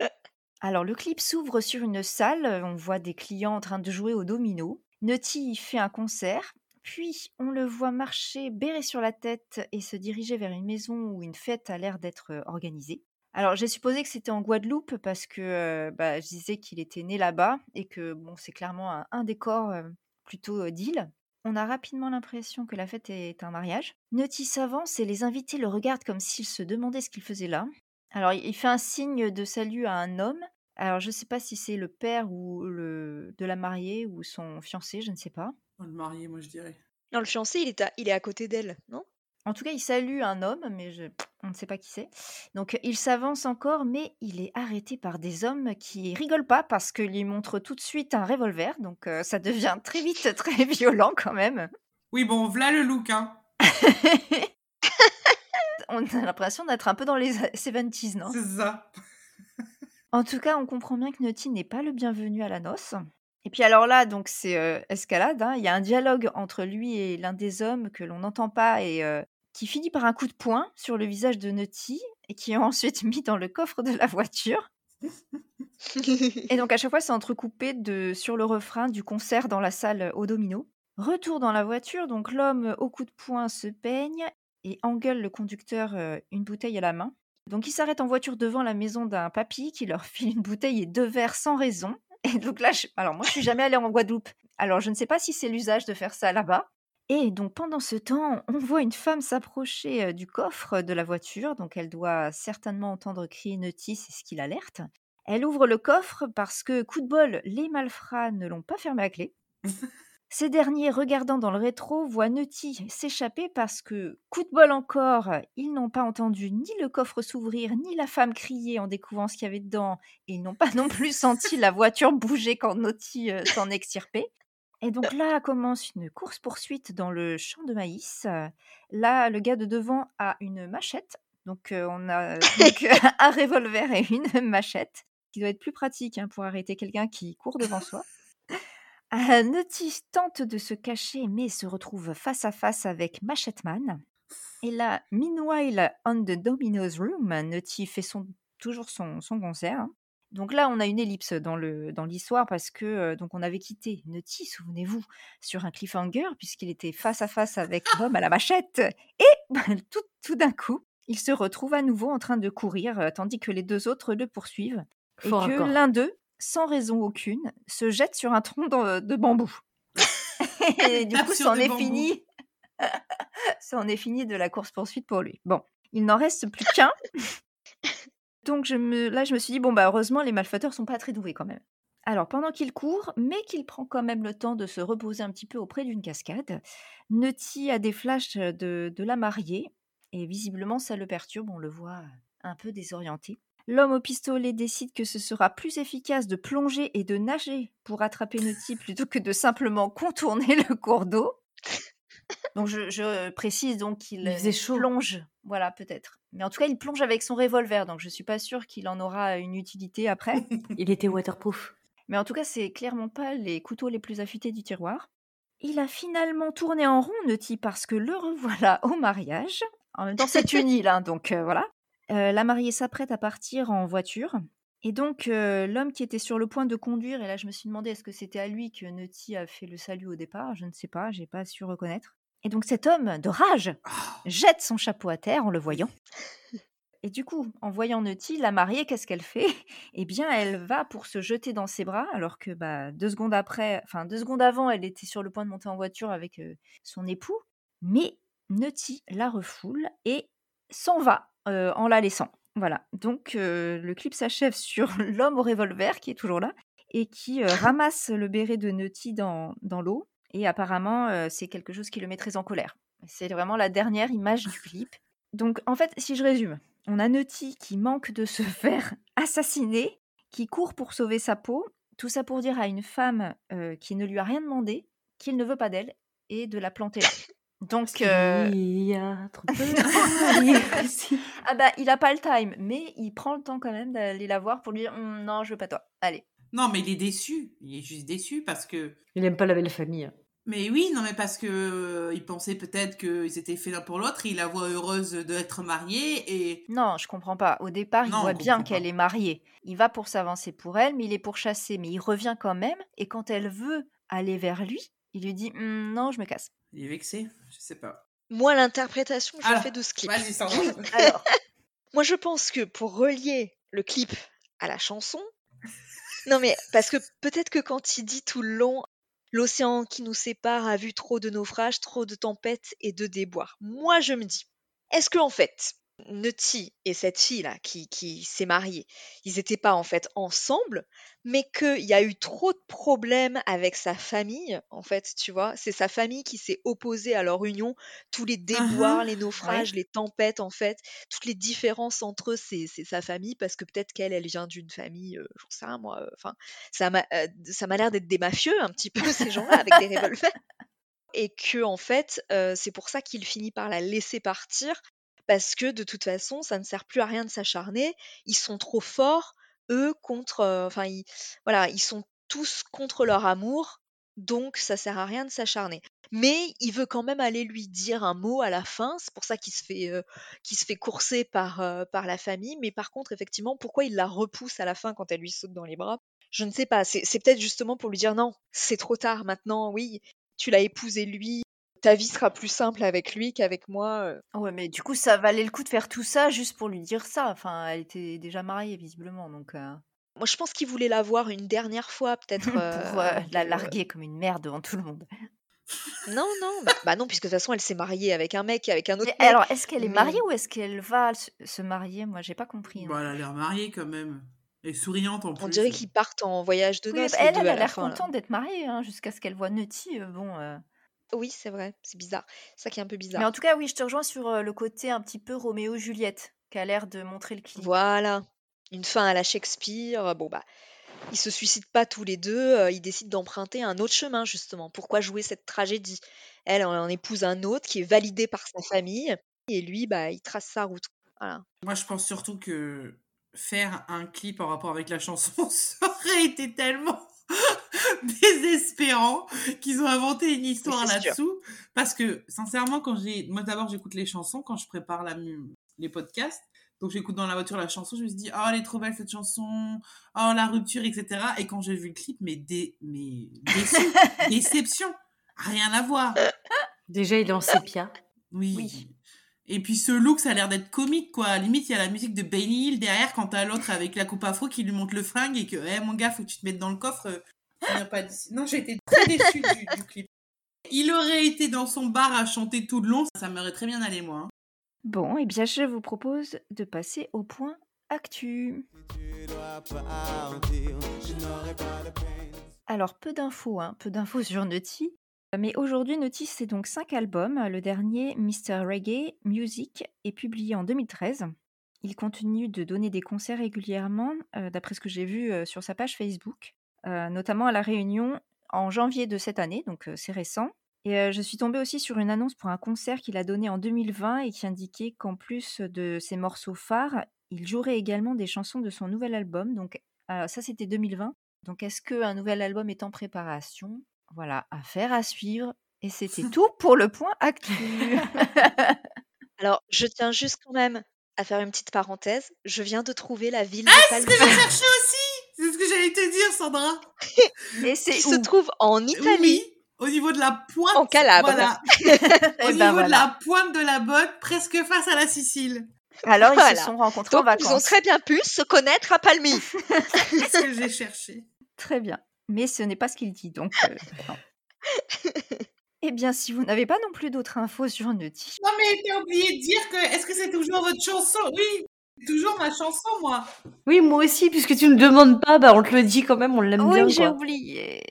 Alors, le clip s'ouvre sur une salle. On voit des clients en train de jouer au domino. Nutty fait un concert. Puis, on le voit marcher béret sur la tête et se diriger vers une maison où une fête a l'air d'être euh, organisée. Alors, j'ai supposé que c'était en Guadeloupe parce que euh, bah, je disais qu'il était né là-bas et que bon, c'est clairement un, un décor euh, plutôt euh, d'île. On a rapidement l'impression que la fête est un mariage. Nutty s'avance et les invités le regardent comme s'ils se demandaient ce qu'il faisait là. Alors, il fait un signe de salut à un homme. Alors, je ne sais pas si c'est le père ou le de la mariée ou son fiancé, je ne sais pas. Oh, le marié, moi, je dirais. Non, le fiancé, il est à, il est à côté d'elle, non? En tout cas, il salue un homme, mais je... on ne sait pas qui c'est. Donc, il s'avance encore, mais il est arrêté par des hommes qui rigolent pas parce qu'il lui montre tout de suite un revolver. Donc, euh, ça devient très vite très violent quand même. Oui, bon, voilà le look, hein. on a l'impression d'être un peu dans les 70s, non? C'est ça. En tout cas, on comprend bien que Nutty n'est pas le bienvenu à la noce. Et puis alors là, donc c'est euh, escalade. hein. Il y a un dialogue entre lui et l'un des hommes que l'on n'entend pas et euh, qui finit par un coup de poing sur le visage de Nutty et qui est ensuite mis dans le coffre de la voiture. Et donc à chaque fois, c'est entrecoupé de sur le refrain du concert dans la salle au domino. Retour dans la voiture, donc l'homme au coup de poing se peigne et engueule le conducteur euh, une bouteille à la main. Donc ils s'arrêtent en voiture devant la maison d'un papy qui leur file une bouteille et deux verres sans raison. Et donc là, alors moi je suis jamais allée en Guadeloupe. Alors je ne sais pas si c'est l'usage de faire ça là-bas. Et donc pendant ce temps, on voit une femme s'approcher du coffre de la voiture. Donc elle doit certainement entendre crier Nutty, c'est ce qui l'alerte. Elle ouvre le coffre parce que, coup de bol, les malfrats ne l'ont pas fermé à clé. Ces derniers, regardant dans le rétro, voient Nutty s'échapper parce que, coup de bol encore, ils n'ont pas entendu ni le coffre s'ouvrir, ni la femme crier en découvrant ce qu'il y avait dedans, et ils n'ont pas non plus senti la voiture bouger quand Nutty s'en extirpait. Et donc là commence une course-poursuite dans le champ de maïs. Là, le gars de devant a une machette. Donc euh, on a donc, un revolver et une machette, qui doit être plus pratique hein, pour arrêter quelqu'un qui court devant soi. Euh, tente de se cacher, mais se retrouve face à face avec Machette Man. Et là, meanwhile, on the Domino's Room, Nutty fait son, toujours son, son concert. hein. Donc là, on a une ellipse dans le dans l'histoire parce que euh, donc on avait quitté Nutty, souvenez-vous, sur un cliffhanger puisqu'il était face à face avec l'homme à la machette. Et tout, tout d'un coup, il se retrouve à nouveau en train de courir euh, tandis que les deux autres le poursuivent et que l'un d'eux, sans raison aucune, se jette sur un tronc de, de bambou. et du coup, c'en est fini. c'en est fini de la course poursuite pour lui. Bon, il n'en reste plus qu'un. Donc là, je me suis dit bon bah heureusement les malfaiteurs sont pas très doués quand même. Alors pendant qu'il court, mais qu'il prend quand même le temps de se reposer un petit peu auprès d'une cascade, Nutty a des flashs de, de la mariée et visiblement ça le perturbe. On le voit un peu désorienté. L'homme au pistolet décide que ce sera plus efficace de plonger et de nager pour attraper Nutty plutôt que de simplement contourner le cours d'eau. Donc je, je précise donc qu'il chaud. plonge, voilà peut-être. Mais en tout cas, il plonge avec son revolver, donc je suis pas sûre qu'il en aura une utilité après. Il était waterproof. Mais en tout cas, c'est clairement pas les couteaux les plus affûtés du tiroir. Il a finalement tourné en rond, Nutty, parce que le revoilà au mariage. En même temps, c'est une île, hein, donc euh, voilà. Euh, la mariée s'apprête à partir en voiture. Et donc, euh, l'homme qui était sur le point de conduire, et là, je me suis demandé est-ce que c'était à lui que Nutty a fait le salut au départ? Je ne sais pas, j'ai pas su reconnaître. Et donc, cet homme, de rage, jette son chapeau à terre en le voyant. Et du coup, en voyant Nutty, la mariée, qu'est-ce qu'elle fait? Eh bien, elle va pour se jeter dans ses bras, alors que bah, deux secondes après, enfin deux secondes avant, elle était sur le point de monter en voiture avec euh, son époux. Mais Nutty la refoule et s'en va euh, en la laissant. Voilà. Donc, euh, le clip s'achève sur l'homme au revolver qui est toujours là et qui ramasse le béret de Nutty dans, dans l'eau. Et apparemment, euh, c'est quelque chose qui le met très en colère. C'est vraiment la dernière image du clip. Donc, en fait, si je résume, on a Nutty qui manque de se faire assassiner, qui court pour sauver sa peau. Tout ça pour dire à une femme euh, qui ne lui a rien demandé qu'il ne veut pas d'elle et de la planter là. Donc, euh, Il y a trop de ah bah, il a pas le time, mais il prend le temps quand même d'aller la voir pour lui dire Hum, non, je veux pas toi. Allez. Non, mais il est déçu. Il est juste déçu parce que. Il aime pas la belle famille. Mais oui, non, mais parce que euh, il pensait peut-être qu'ils étaient faits l'un pour l'autre. Il la voit heureuse d'être mariée et. Non, je comprends pas. Au départ, il Non, voit bien qu'elle est mariée. Il va pour s'avancer pour elle, mais il est pourchassé. Mais il revient quand même. Et quand elle veut aller vers lui, il lui dit Hum, non, je me casse. Il est vexé. Je sais pas. Moi, l'interprétation que je Alors, fais de ce clip. Vas-y. Alors, Moi, je pense que pour relier le clip à la chanson, non mais parce que peut-être que quand il dit tout le long, l'océan qui nous sépare a vu trop de naufrages, trop de tempêtes et de déboires. Moi, je me dis, est-ce que en fait, Nutty et cette fille-là qui, qui s'est mariée, ils n'étaient pas en fait ensemble, mais qu'il y a eu trop de problèmes avec sa famille, en fait, tu vois, c'est sa famille qui s'est opposée à leur union, tous les déboires, les naufrages, les tempêtes, en fait, toutes les différences entre eux, c'est sa famille, parce que peut-être qu'elle, elle vient d'une famille, euh, j'en sais rien moi, euh, enfin, ça m'a euh, ça m'a l'air d'être des mafieux un petit peu, ces gens-là, avec des revolvers. Et que, en fait, euh, c'est pour ça qu'il finit par la laisser partir, parce que de toute façon, ça ne sert plus à rien de s'acharner. Ils sont trop forts, eux, contre. euh, Enfin, voilà, ils sont tous contre leur amour, donc ça sert à rien de s'acharner. Mais il veut quand même aller lui dire un mot à la fin. C'est pour ça qu'il se fait, euh, se fait courser par, euh, par la famille. Mais par contre, effectivement, pourquoi il la repousse à la fin quand elle lui saute dans les bras? Je ne sais pas. C'est peut-être justement pour lui dire non, c'est trop tard maintenant. Oui, tu l'as épousé lui. Ta vie sera plus simple avec lui qu'avec moi. euh. ouais, mais du coup, ça valait le coup de faire tout ça juste pour lui dire ça. Enfin, elle était déjà mariée, visiblement. Donc, euh, Moi, je pense qu'il voulait la voir une dernière fois, peut-être. pour euh, la larguer comme une merde devant tout le monde. Non, non, bah, bah non, puisque de toute façon, elle s'est mariée avec un mec, avec un autre Mais mec. alors, est-ce qu'elle est mais- mariée ou est-ce qu'elle va se- se marier? Moi, j'ai pas compris. hein. Bon, elle a l'air mariée quand même. Et souriante en plus. On dirait qu'ils partent en voyage de Oui, noces, bah, les elle, elle à a la l'air contente d'être mariée, hein, jusqu'à ce qu'elle voit Nutty. euh, bon, euh. Oui, c'est vrai, c'est bizarre. Ça qui est un peu bizarre. Mais en tout cas, oui, je te rejoins sur euh, le côté un petit peu Roméo-Juliette, qui a l'air de montrer le clip. Voilà, une fin à la Shakespeare. Bon, bah, ils se suicident pas tous les deux, euh, ils décident d'emprunter un autre chemin, justement. Pourquoi jouer cette tragédie? Elle en en épouse un autre qui est validé par sa famille, et lui, bah, il trace sa route. Voilà. Moi, je pense surtout que faire un clip en rapport avec la chanson, ça aurait été tellement désespérant qu'ils ont inventé une histoire là-dessous. Parce que, sincèrement, quand j'ai. Moi, d'abord, j'écoute les chansons quand je prépare la... mu- les podcasts. Donc, j'écoute dans la voiture la chanson, je me suis dit, oh, elle est trop belle cette chanson, oh, la rupture, etc. Et quand j'ai vu le clip, mais, dé... mais déçu, déception, rien à voir. Déjà, il est en sépia. Oui. Oui. Et puis ce look, ça a l'air d'être comique, quoi. À la limite, il y a la musique de Benny Hill derrière quand t'as l'autre avec la coupe afro qui lui monte le fringue et que, eh mon gars, faut que tu te mettes dans le coffre. Non, j'ai très déçue du, clip. Il aurait été dans son bar à chanter tout le long, ça m'aurait très bien allé, moi. hein. Bon, eh bien, je vous propose de passer au point actu. Alors, peu d'infos, hein, peu d'infos sur Nutty. Mais aujourd'hui, Nutty, c'est donc cinq albums. Le dernier, Mr. Reggae Music, est publié en 2013. Il continue de donner des concerts régulièrement, euh, d'après ce que j'ai vu euh, sur sa page Facebook, notamment à La Réunion en janvier de cette année, donc euh, c'est récent. Et euh, je suis tombée aussi sur une annonce pour un concert qu'il a donné en 2020 et qui indiquait qu'en plus de ses morceaux phares, il jouerait également des chansons de son nouvel album. Donc euh, ça, c'était 2020. Donc est-ce qu'un nouvel album est en préparation? Voilà, affaire à suivre. Et c'était tout pour le point actu. Alors, je tiens juste quand même à faire une petite parenthèse. Je viens de trouver la ville Ah, de j'ai cherché aussi C'est ce que j'allais te dire, Sandra. et c'est se trouve en Italie. Oui, au niveau de la pointe. En Calabre. Voilà. Eh Au ben niveau voilà. de la pointe de la botte, presque face à la Sicile. Alors, ils Voilà. se sont rencontrés en Donc, ils ont vacances. très bien pu se connaître à Palmy. C'est ce que j'ai cherché? Très bien. Mais ce n'est pas ce qu'il dit, donc euh. Eh bien, si vous n'avez pas non plus d'autres infos sur Nutty, Non, mais t'as oublié de dire que. Est-ce que c'est toujours votre chanson? Oui, toujours ma chanson, moi. Oui, moi aussi, puisque tu ne demandes pas, bah on te le dit quand même, on l'aime bien. oui, j'ai oublié.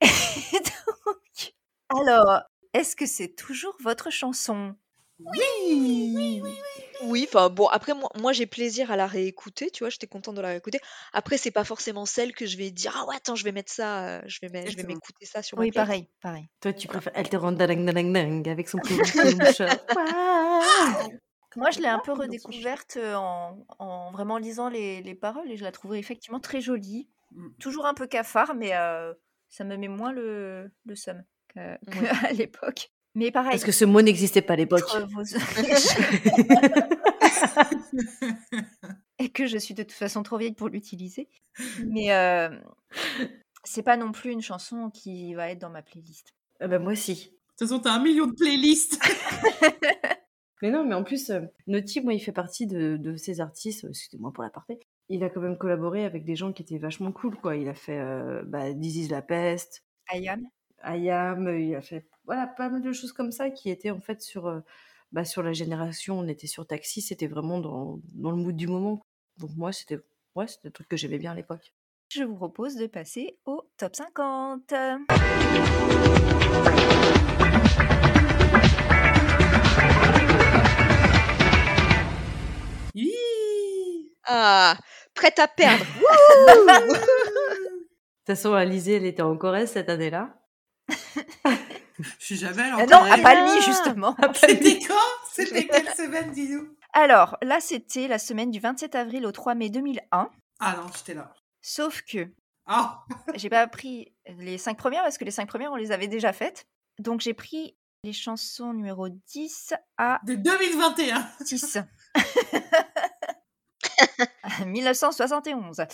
donc, alors, est-ce que c'est toujours votre chanson? Oui, enfin bon, après moi, moi j'ai plaisir à la réécouter, tu vois, j'étais contente de la réécouter. Après, c'est pas forcément celle que je vais dire, ah ouais, attends, je vais mettre ça, euh, je vais mettre, je vais Exactement. m'écouter ça sur ma Oui, pareil, pareil. Toi, tu préfères Elle te rend dang avec son petit. Moi, je l'ai un peu redécouverte euh, en, en vraiment lisant les, les paroles et je la trouvais effectivement très jolie. Mm. Toujours un peu cafard, mais euh, ça me met moins le, le seum qu'à Ouais. qu'à l'époque. Mais pareil, Parce que ce mot n'existait pas à l'époque. vos- et que je suis de toute façon trop vieille pour l'utiliser. Mais euh, c'est pas non plus une chanson qui va être dans ma playlist. Bah, moi aussi. De toute façon, t'as un million de playlists. Mais non, mais en plus, euh, Naughty, moi, il fait partie de, de ces artistes, excusez-moi pour la partie, il a quand même collaboré avec des gens qui étaient vachement cool, quoi. Il a fait euh, bah, This is la peste, Ayam Ayam, euh, il a fait voilà, pas mal de choses comme ça qui étaient en fait sur, euh, bah, sur la génération, on était sur Taxi, c'était vraiment dans, dans le mood du moment. Donc moi, c'était ouais, c'était un truc que j'aimais bien à l'époque. Je vous propose de passer au top 50. Ah, prête à perdre. De toute façon, Alizée, elle était en Corrèze cette année-là. Je suis jamais allée en Euh, non, à. Palmy, justement. C'était quand? C'était quelle semaine, dis-nous? Alors, là, c'était la semaine du 27 avril au 3 mai 2001. Ah non, j'étais là. Sauf que Ah j'ai pas pris les cinq premières parce que les cinq premières, on les avait déjà faites. Donc, j'ai pris les chansons numéro 10 à De 2021 6. 1971.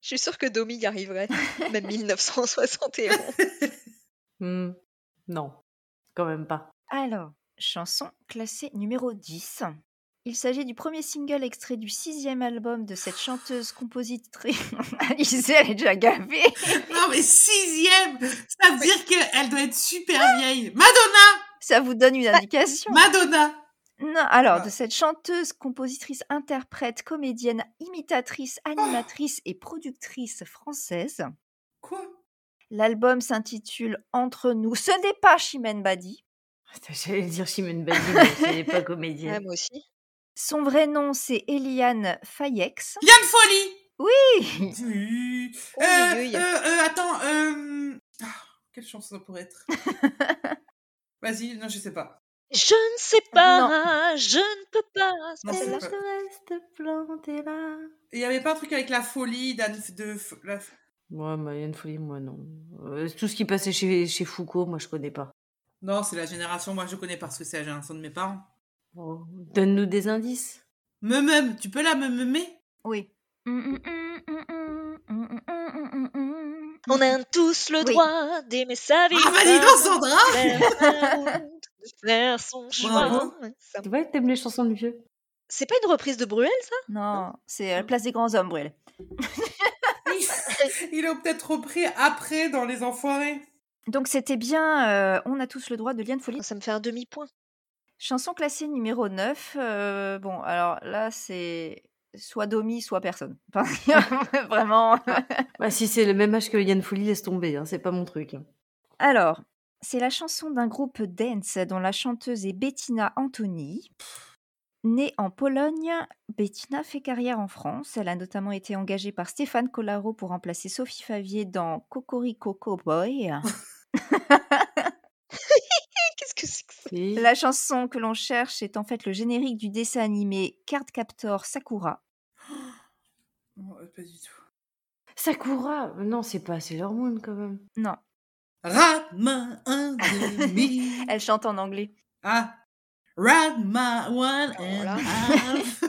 Je suis sûre que Domi y arriverait. Même 1971. Hmm, Non, quand même pas. Alors, chanson classée numéro 10. Il s'agit du premier single extrait du sixième album de cette chanteuse compositrice. Alizée, elle est déjà gavée. Non, mais sixième Ça veut dire qu'elle doit être super vieille. Madonna Ça vous donne une indication. Madonna Non, alors, Ah. de cette chanteuse, compositrice, interprète, comédienne, imitatrice, animatrice et productrice française. Quoi? L'album s'intitule Entre nous. Ce n'est pas Chimène Badi. Putain, J'allais dire Chimène Badi, mais c'est pas Ouais, comédienne. moi aussi. Son vrai nom, c'est Eliane Fayex. Yann Folie Oui Oui. Oh, Euh, euh, euh, attends, euh... ah, quelle chanson ça pourrait être? Vas-y, non, je sais pas. Je ne sais pas, je ne peux pas. C'est pas Non, c'est Je reste plantée là. Il y avait pas un truc avec la folie d'Anne de la... Moi, Marianne Folie, moi non. Euh, tout ce qui passait chez, chez Foucault, moi je connais pas. Non, c'est la génération, moi je connais parce que c'est la génération de mes parents. Oh, Donne-nous des indices. Me même, tu peux la me meumer Oui. On a tous le Oui. droit d'aimer sa vie. Ah bah dis donc Sandra faire son choix. Bravo. Ça- Tu vois, t'aimes les chansons de vieux C'est pas une reprise de Bruel, ça? Non, c'est la place des grands hommes, Bruel. Il a peut-être repris après dans Les Enfoirés. Donc c'était bien euh, On a tous le droit de Liane Folie. Ça me fait un demi-point. Chanson classée numéro 9. euh, bon, alors là, c'est soit Domi, soit personne. Enfin, Vraiment. bah, Si c'est le même âge que Yann Folie, laisse tomber, hein, c'est pas mon truc. hein. Alors, c'est la chanson d'un groupe dance dont la chanteuse est Bettina Antoni. Née en Pologne, Bettina fait carrière en France. Elle a notamment été engagée par Stéphane Collaro pour remplacer Sophie Favier dans Cocorico Cowboy. Qu'est-ce que c'est que ça? La chanson que l'on cherche est en fait le générique du dessin animé Card Captor Sakura. Oh, pas du tout. Sakura? Non, c'est pas Sailor Moon quand même. Non, Radma un demi. elle chante en anglais. Ah. Radma one and half.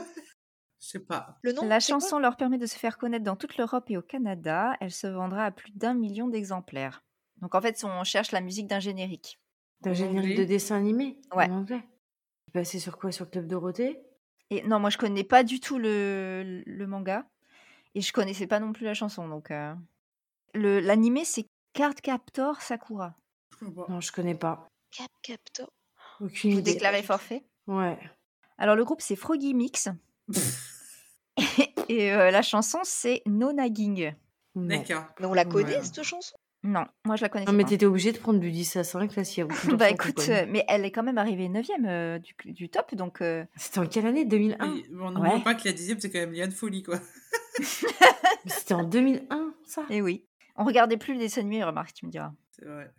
Je sais pas. Le nom La chanson leur permet de se faire connaître dans toute l'Europe et au Canada. Elle se vendra à plus d'un million d'exemplaires. Donc en fait, on cherche la musique d'un générique. D'un générique de dessin animé Ouais. En anglais. C'est passé sur quoi? Sur Club Dorothée? Et non, moi je connais pas du tout le, le manga et je connaissais pas non plus la chanson. Donc euh, le l'animé c'est Card Captor Sakura. Je connais pas. Non, je connais pas. Cap Captor. Aucune Vous idée. déclarez forfait. Ouais. Alors le groupe c'est Froggy Mix et euh, la chanson c'est No Nagging. Non. D'accord. Mais on la connaît Ouais. cette chanson? Non, moi je la connaissais Non, mais pas. t'étais obligé de prendre du 10 à 5 là s'il y a Bah écoute, euh, mais elle est quand même arrivée 9ème du, du top, donc euh, C'était en quelle année? 2001 Mais bon, n'oublions Ouais. pas que la dixième, c'est quand même Liane Folie, quoi. C'était en 2001 ça? Eh oui. On regardait plus les dessins animés, remarque, tu me diras. C'est vrai.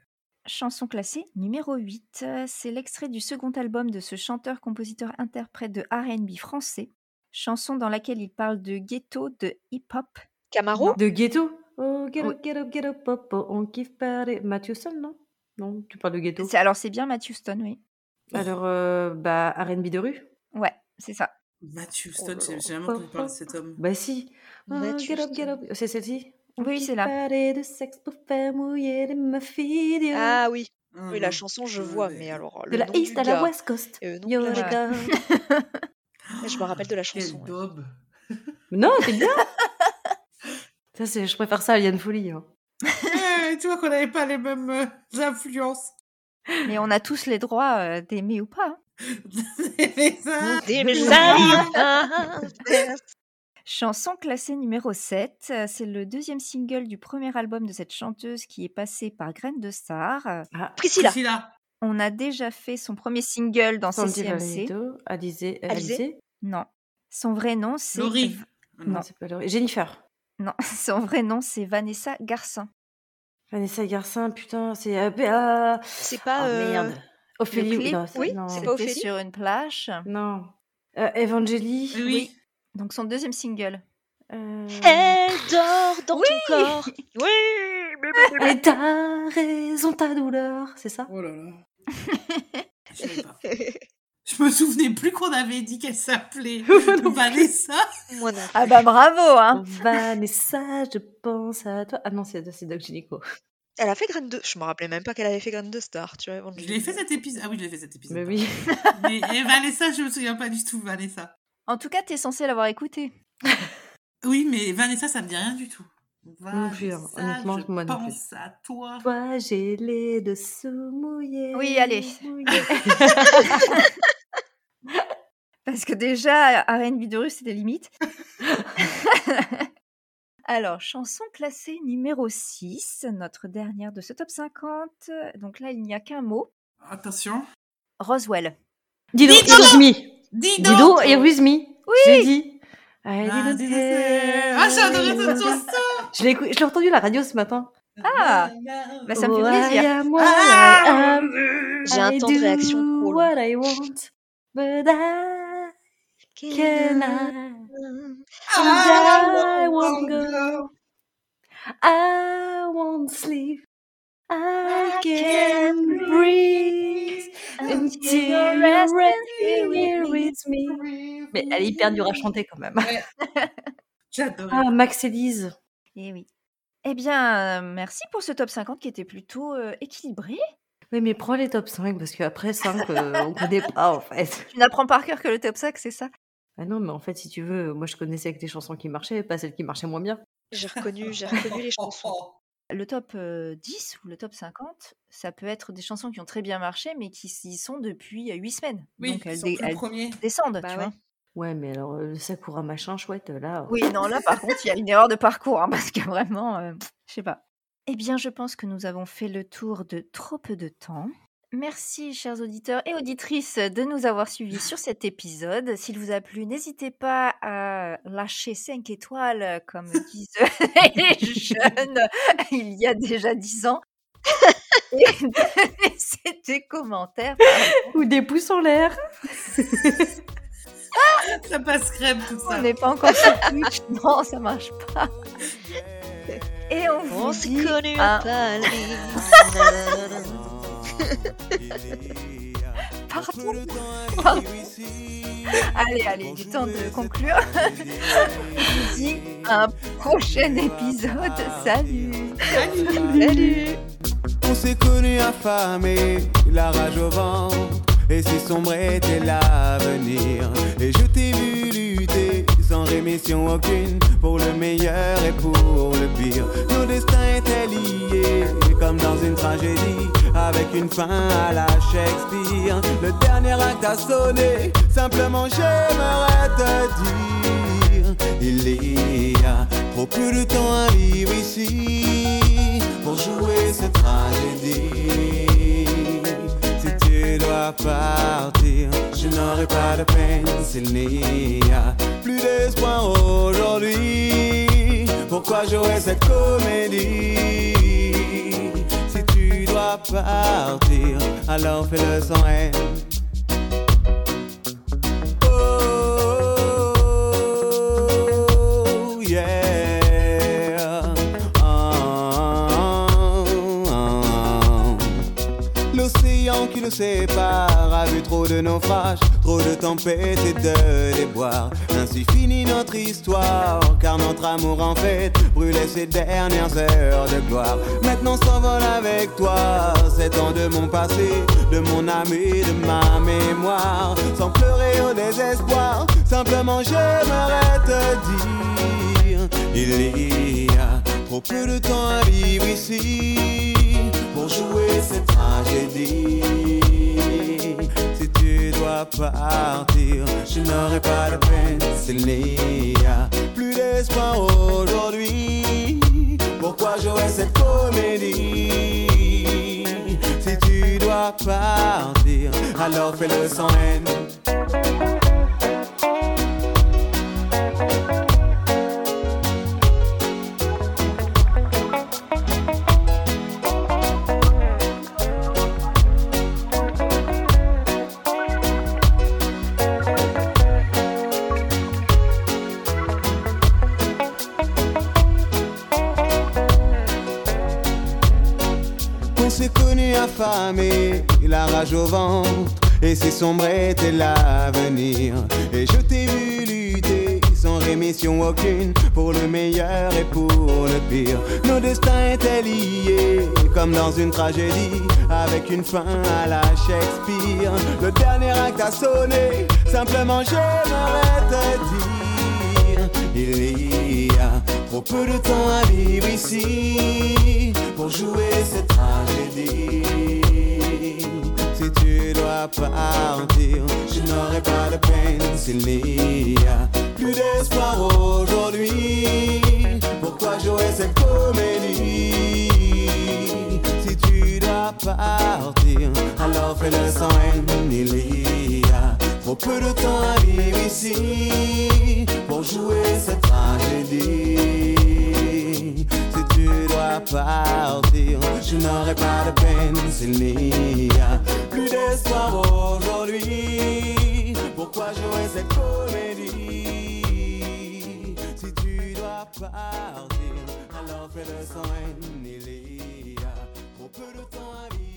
Chanson classée numéro 8, euh, c'est l'extrait du second album de ce chanteur-compositeur-interprète de RB français. Chanson dans laquelle il parle de ghetto, de hip-hop. Camaro Non. De Ghetto? Oh, get Oui. up, get up, get up, pop, pop, on kiffe parler. Matthew Son, non? Non, tu parles de Ghetto. C'est- Alors c'est bien Matthew Stone, oui. Alors, euh, bah, R&B de rue? Ouais, c'est ça. Matthew Oh Stone, j'ai jamais entendu parler de cet homme. Bah si. Oh, get up, get up. Stone. C'est celle-ci? Oui, c'est là. de sexe pour faire mouiller les meufs idiots. Ah oui, Ah, oui, la non. chanson je Ouais, vois, mais- mais alors de le la nom East du à la gars, West Coast. euh, non, You're là, the je- me rappelle de la Quel chanson. ouais. daube. Non, c'est bien. ça, c'est, je préfère ça à Yann Folie. hein. Eh, tu vois qu'on n'avait pas les mêmes euh, influences. Mais on a tous les droits euh, d'aimer ou pas. hein. C'est ça. Des messages. Chanson classée numéro 7, euh, c'est le deuxième single du premier album de cette chanteuse qui est passée par Graine de Star. Ah, Priscilla. Priscilla. On a déjà fait son premier single dans CCMC. Alizé. Alizé Non. Son vrai nom, c'est. Laurie. V- Ah Non, Non. c'est pas Laurie. Jennifer. Non, son vrai nom, c'est Vanessa Garcin. Vanessa Garcin, putain, c'est. euh, ah, C'est pas. ah, euh, merde. Ophélie. clip, non, c'est- oui, c'est pas Ophélie? sur une plage. Non. Euh, Evangélie. Oui. Donc son deuxième single. Euh... Elle dort dans Oui. ton corps. Oui. Et t'as raison, ta douleur, c'est ça? Oh là là. Je savais pas. Je me souvenais plus qu'on avait dit qu'elle s'appelait Vanessa. Moi non. Ah bah bravo, hein Vanessa, je pense à toi. Ah non, c'est c'est Doc Gynéco. Elle a fait Graine de. Je me rappelais même pas qu'elle avait fait Graine de Star, tu vois. Je l'ai fait cet épisode. Ah oui, je l'ai fait cet épisode. Mais oui. Mais et Vanessa, je me souviens pas du tout, Vanessa. En tout cas, t'es censé l'avoir écouté. Oui, mais Vanessa, ça me dit rien du tout. Non plus, hein. Vanessa, Honnêtement, je moi non plus. pense à toi. Toi, j'ai les dessous mouillés. Oui, allez. mouillés. Parce que déjà, R&B de rue, c'est des limites. Alors, chanson classée numéro 6, notre dernière de ce top 50. Donc là, il n'y a qu'un mot. Attention. Roswell. Dido, Dido it was me. Dido Dido, it was me. Oui. J'ai dit. I Ah, c'est- Ah, j'adorais cette chanson Je l'ai écouté- je l'ai entendu à la radio ce matin. Ah, Bah, ça me fait plaisir. Ah. J'ai un temps de réaction trop long. what I want, but I can I, Ah, I won't go. I won't sleep. I can breathe until you rest here with me. Mais elle est hyper dure à chanter quand même. J'adorais. Ah, Max Elise. Eh oui. Eh bien, euh, merci pour ce top 50 qui était plutôt euh, équilibré. Oui, mais prends les top 5 parce qu'après 5, euh, on connaît pas en fait. Tu n'apprends par cœur que le top 5, c'est ça? Ah non, mais en fait, si tu veux, moi je connaissais avec des chansons qui marchaient, pas celles qui marchaient moins bien. J'ai reconnu, j'ai reconnu les chansons. Le top euh, 10 ou le top 50, ça peut être des chansons qui ont très bien marché, mais qui y sont depuis 8 semaines. Oui, Donc elles, sont dé- elles descendent, Bah tu ouais. vois. Ouais, mais alors, le Sakura machin chouette, là. Oui, non, là par contre, il y a une erreur de parcours, hein, parce que vraiment, euh, je sais pas. Eh bien, je pense que nous avons fait le tour de trop peu de temps. Merci, chers auditeurs et auditrices, de nous avoir suivis sur cet épisode. S'il vous a plu, n'hésitez pas à lâcher 5 étoiles, comme disent les jeunes il y a déjà 10 ans. et de laisser des commentaires. Ou des pouces en l'air. Ça passe crème, tout On ça. n'est pas encore sur Twitch. Non, ça marche pas. Et on vous On s'est dit connus à- à Paris. Pardon. Pardon. Allez, allez, il est temps de conclure. On vous dit à un prochain épisode. Salut. Salut. On s'est connus affamés, la rage au ventre. Et si sombre était l'avenir. Et je t'ai vu lutter sans rémission aucune. Pour le meilleur et pour le pire. Nos destins étaient liés comme dans une tragédie. Avec une fin à la Shakespeare. Le dernier acte a sonné. Simplement j'aimerais te dire. Il y a trop peu de temps à vivre ici pour jouer cette tragédie. Si tu dois partir, je n'aurai pas de peine s'il n'y a plus d'espoir aujourd'hui. Pourquoi jouer cette comédie? Tu dois partir, alors fais-le sans haine. Oh, yeah. Oh, oh. L'océan qui nous sépare a vu trop de naufrages, trop de tempêtes et de déboires. Ainsi finit notre histoire, car notre amour en fait brûlait ses dernières heures de gloire. Maintenant s'envole avec toi, sept ans de mon passé, de mon âme de ma mémoire. Sans pleurer au désespoir, simplement j'aimerais te dire, il y a trop peu de temps à vivre ici pour jouer cette tragédie. Si tu dois partir, je n'aurai pas de peine s'il n'y a plus d'espoir aujourd'hui. Pourquoi jouer cette comédie? Si tu dois partir, alors fais-le sans haine. La rage au ventre, et si sombre était l'avenir. Et je t'ai vu lutter sans rémission aucune, pour le meilleur et pour le pire. Nos destins étaient liés, comme dans une tragédie, avec une fin à la Shakespeare. Le dernier acte a sonné, simplement j'aimerais te dire, il trop peu de temps à vivre ici pour jouer cette tragédie. Si tu dois partir, je n'aurai pas de peine s'il n'y a plus d'espoir aujourd'hui. Pourquoi jouer cette comédie? Si tu dois partir, alors fais-le sans haine. Trop peu de temps vivre ici pour jouer cette tragédie. Si tu dois partir, je n'aurai pas de peine s'il n'y a plus d'espoir aujourd'hui. Pourquoi jouer cette comédie? Si tu dois partir, alors fais-le sans haine. Il peu de temps ici.